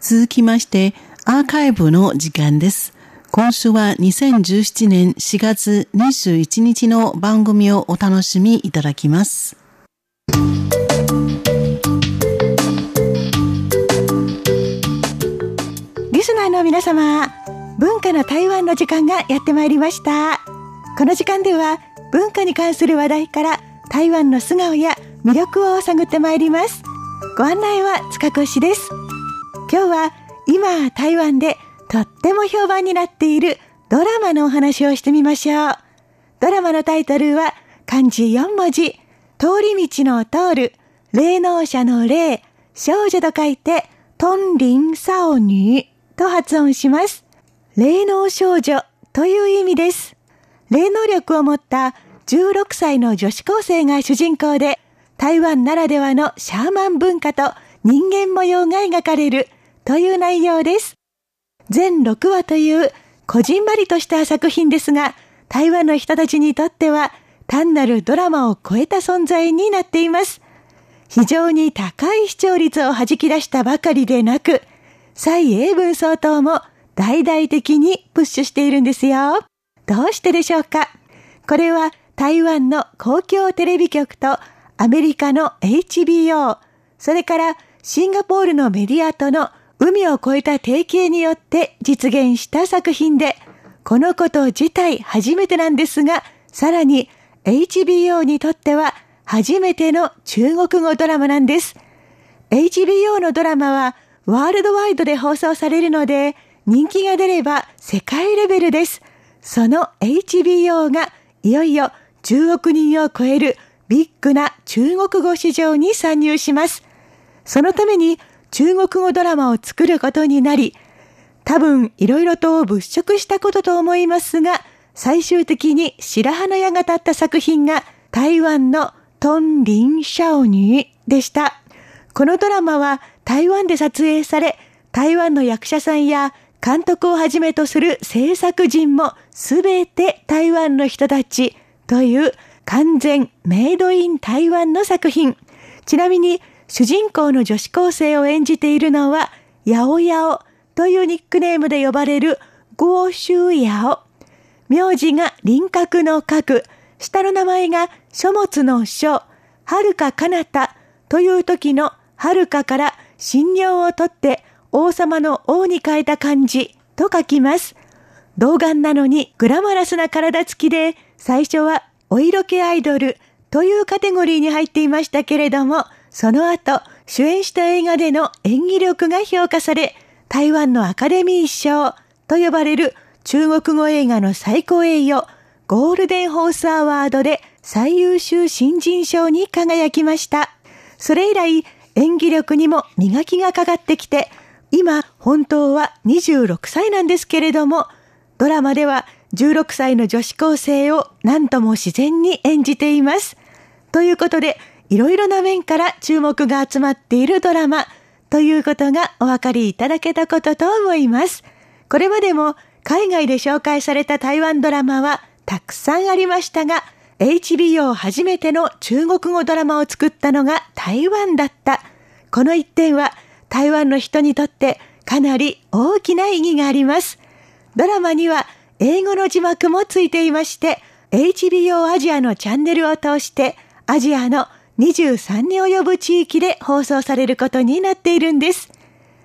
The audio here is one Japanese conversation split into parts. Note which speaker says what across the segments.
Speaker 1: 続きまして、アーカイブの時間です。今週は2017年4月21日の番組をお楽しみいただきます。
Speaker 2: リスナーの皆様、文化の台湾の時間がやってまいりました。この時間では文化に関する話題から台湾の素顔や魅力を探ってまいります。ご案内は塚越です。今日は今台湾でとっても評判になっているドラマのお話をしてみましょう。ドラマのタイトルは漢字4文字、通り道の通る、霊能者の霊、少女と書いて、トンリンサオニーと発音します。霊能少女という意味です。霊能力を持った16歳の女子高生が主人公で、台湾ならではのシャーマン文化と人間模様が描かれるという内容です。全6話というこじんまりとした作品ですが、台湾の人たちにとっては単なるドラマを超えた存在になっています。非常に高い視聴率を弾き出したばかりでなく、蔡英文総統も大々的にプッシュしているんですよ。どうしてでしょうか？これは台湾の公共テレビ局とアメリカの HBO、それからシンガポールのメディアとの海を越えた提携によって実現した作品で、このこと自体初めてなんですが、さらに HBO にとっては初めての中国語ドラマなんです。HBO のドラマはワールドワイドで放送されるので、人気が出れば世界レベルです。その HBO がいよいよ10億人を超えるビッグな中国語市場に参入します。そのために中国語ドラマを作ることになり、多分いろいろと物色したことと思いますが、最終的に白羽の矢が立った作品が台湾のトンリン・シャオニーでした。このドラマは台湾で撮影され、台湾の役者さんや監督をはじめとする制作陣もすべて台湾の人たちという完全メイドイン台湾の作品。ちなみに主人公の女子高生を演じているのは、ヤオヤオというニックネームで呼ばれるゴーシュウヤオ。名字が輪郭の角、下の名前が書物の書、はるかかなたという時のはるかから信用をとって王様の王に変えた漢字と書きます。童顔なのにグラマラスな体つきで最初はお色気アイドルというカテゴリーに入っていましたけれども、その後、主演した映画での演技力が評価され、台湾のアカデミー賞と呼ばれる中国語映画の最高栄誉、ゴールデンホースアワードで最優秀新人賞に輝きました。それ以来、演技力にも磨きがかかってきて、今、本当は26歳なんですけれども、ドラマでは16歳の女子高生を何とも自然に演じています。ということで、いろいろな面から注目が集まっているドラマということがお分かりいただけたことと思います。これまでも海外で紹介された台湾ドラマはたくさんありましたが、HBO 初めての中国語ドラマを作ったのが台湾だった。この一点は台湾の人にとってかなり大きな意義があります。ドラマには英語の字幕もついていまして、HBO アジアのチャンネルを通してアジアの23に及ぶ地域で放送されることになっているんです。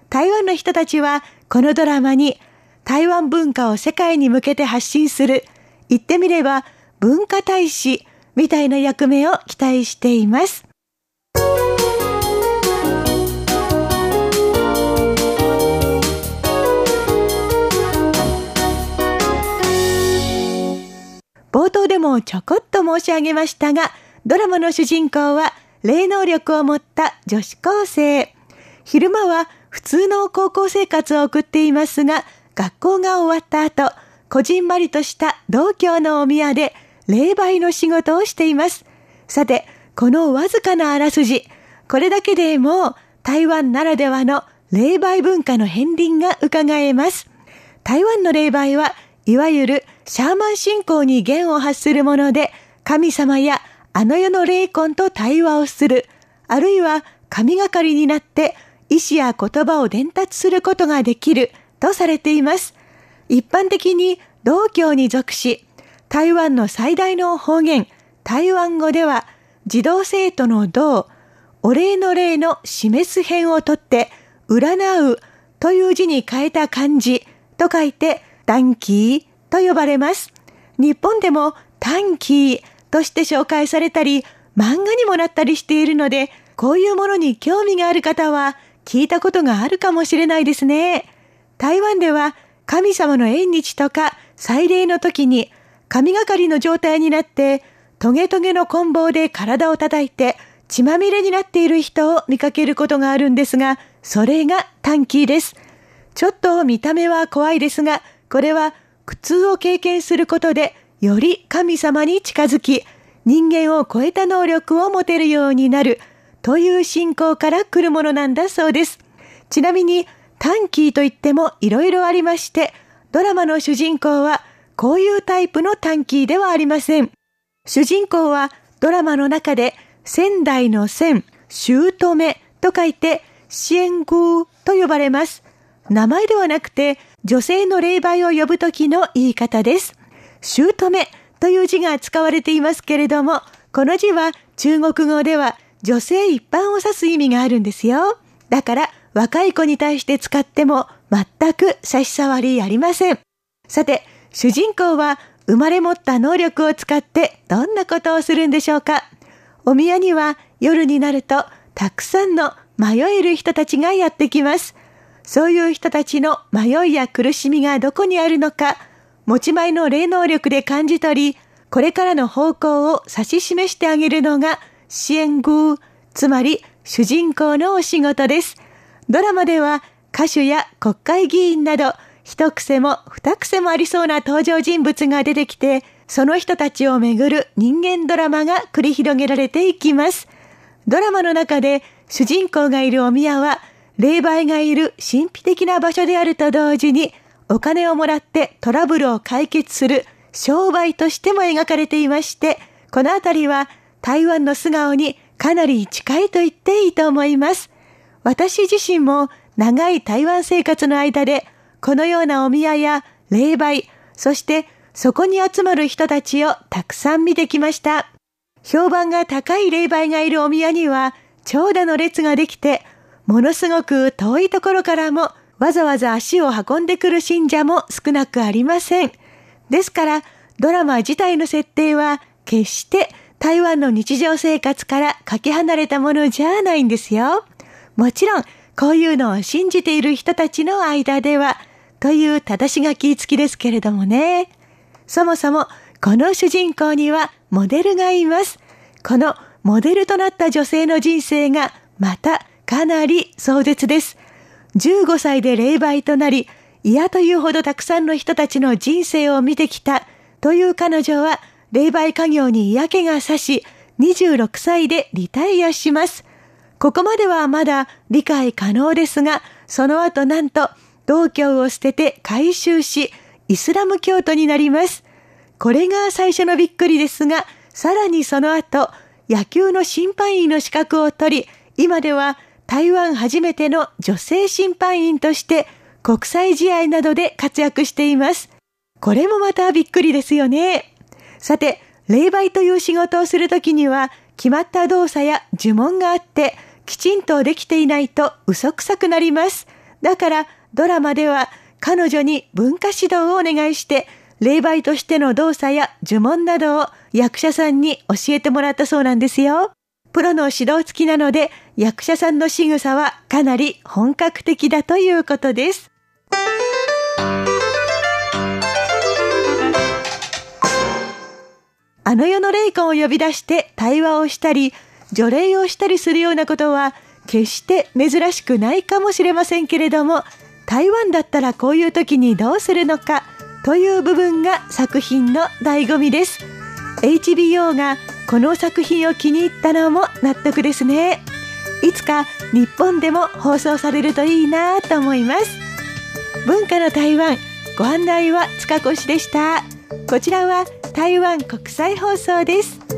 Speaker 2: 台湾の人たちはこのドラマに台湾文化を世界に向けて発信する、言ってみれば文化大使みたいな役目を期待しています。冒頭でもちょこっと申し上げましたが、ドラマの主人公は霊能力を持った女子高生。昼間は普通の高校生活を送っていますが、学校が終わった後、こじんまりとした同郷のお宮で霊媒の仕事をしています。さて、このわずかなあらすじ、これだけでもう台湾ならではの霊媒文化の片鱗が伺えます。台湾の霊媒はいわゆるシャーマン信仰に弦を発するもので、神様やあの世の霊魂と対話をする、あるいは神がかりになって意思や言葉を伝達することができるとされています。一般的に道教に属し、台湾の最大の方言、台湾語では、児童生徒の道、お礼の礼の示す編をとって、占うという字に変えた漢字と書いて、短期と呼ばれます。日本でも短期として紹介されたり、漫画にもなったりしているので、こういうものに興味がある方は聞いたことがあるかもしれないですね。台湾では神様の縁日とか祭礼の時に神がかりの状態になってトゲトゲの棍棒で体を叩いて血まみれになっている人を見かけることがあるんですが、それが短期です。ちょっと見た目は怖いですが、これは苦痛を経験することでより神様に近づき、人間を超えた能力を持てるようになるという信仰から来るものなんだそうです。ちなみにタンキーといっても色々ありまして、ドラマの主人公はこういうタイプのタンキーではありません。主人公はドラマの中で仙台の仙、姑と書いて、支援宮と呼ばれます。名前ではなくて、女性の霊媒を呼ぶときの言い方です。姑という字が使われていますけれども、この字は中国語では女性一般を指す意味があるんですよ。だから若い子に対して使っても全く差し障りありません。さて、主人公は生まれ持った能力を使ってどんなことをするんでしょうかお宮には夜になるとたくさんの迷える人たちがやってきます。そういう人たちの迷いや苦しみがどこにあるのか、持ち前の霊能力で感じ取り、これからの方向を指し示してあげるのが支援宮、つまり主人公のお仕事です。ドラマでは歌手や国会議員など一癖も二癖もありそうな登場人物が出てきて、その人たちをめぐる人間ドラマが繰り広げられていきます。ドラマの中で主人公がいるお宮は、霊媒がいる神秘的な場所であると同時に、お金をもらってトラブルを解決する商売としても描かれていまして、このあたりは台湾の素顔にかなり近いと言っていいと思います。私自身も長い台湾生活の間で、このようなお宮や霊媒、そしてそこに集まる人たちをたくさん見てきました。評判が高い霊媒がいるお宮には長蛇の列ができて、ものすごく遠いところからもわざわざ足を運んでくる信者も少なくありません。ですから、ドラマ自体の設定は決して台湾の日常生活からかけ離れたものじゃないんですよ。もちろん、こういうのを信じている人たちの間では、という正し書き付きですけれどもね。そもそも、この主人公にはモデルがいます。このモデルとなった女性の人生がまたかなり壮絶です。15歳で霊媒となり、嫌というほどたくさんの人たちの人生を見てきたという彼女は、霊媒家業に嫌気がさし、26歳でリタイアします。ここまではまだ理解可能ですが、その後なんと道教を捨てて改宗し、イスラム教徒になります。これが最初のびっくりですが、さらにその後、野球の審判員の資格を取り、今では台湾初めての女性審判員として国際試合などで活躍しています。これもまたびっくりですよね。さて、霊媒という仕事をするときには、決まった動作や呪文があって、きちんとできていないと嘘くさくなります。だからドラマでは彼女に文化指導をお願いして、霊媒としての動作や呪文などを役者さんに教えてもらったそうなんですよ。プロの指導付きなので、役者さんの仕草はかなり本格的だということです。あの世の霊魂を呼び出して対話をしたり、除霊をしたりするようなことは決して珍しくないかもしれませんけれども台湾だったらこういう時にどうするのかという部分が作品の醍醐味です HBO がこの作品を気に入ったのも納得ですね。いつか日本でも放送されるといいなと思います。文化の台湾ご案内は塚越でした。こちらは台湾国際放送です。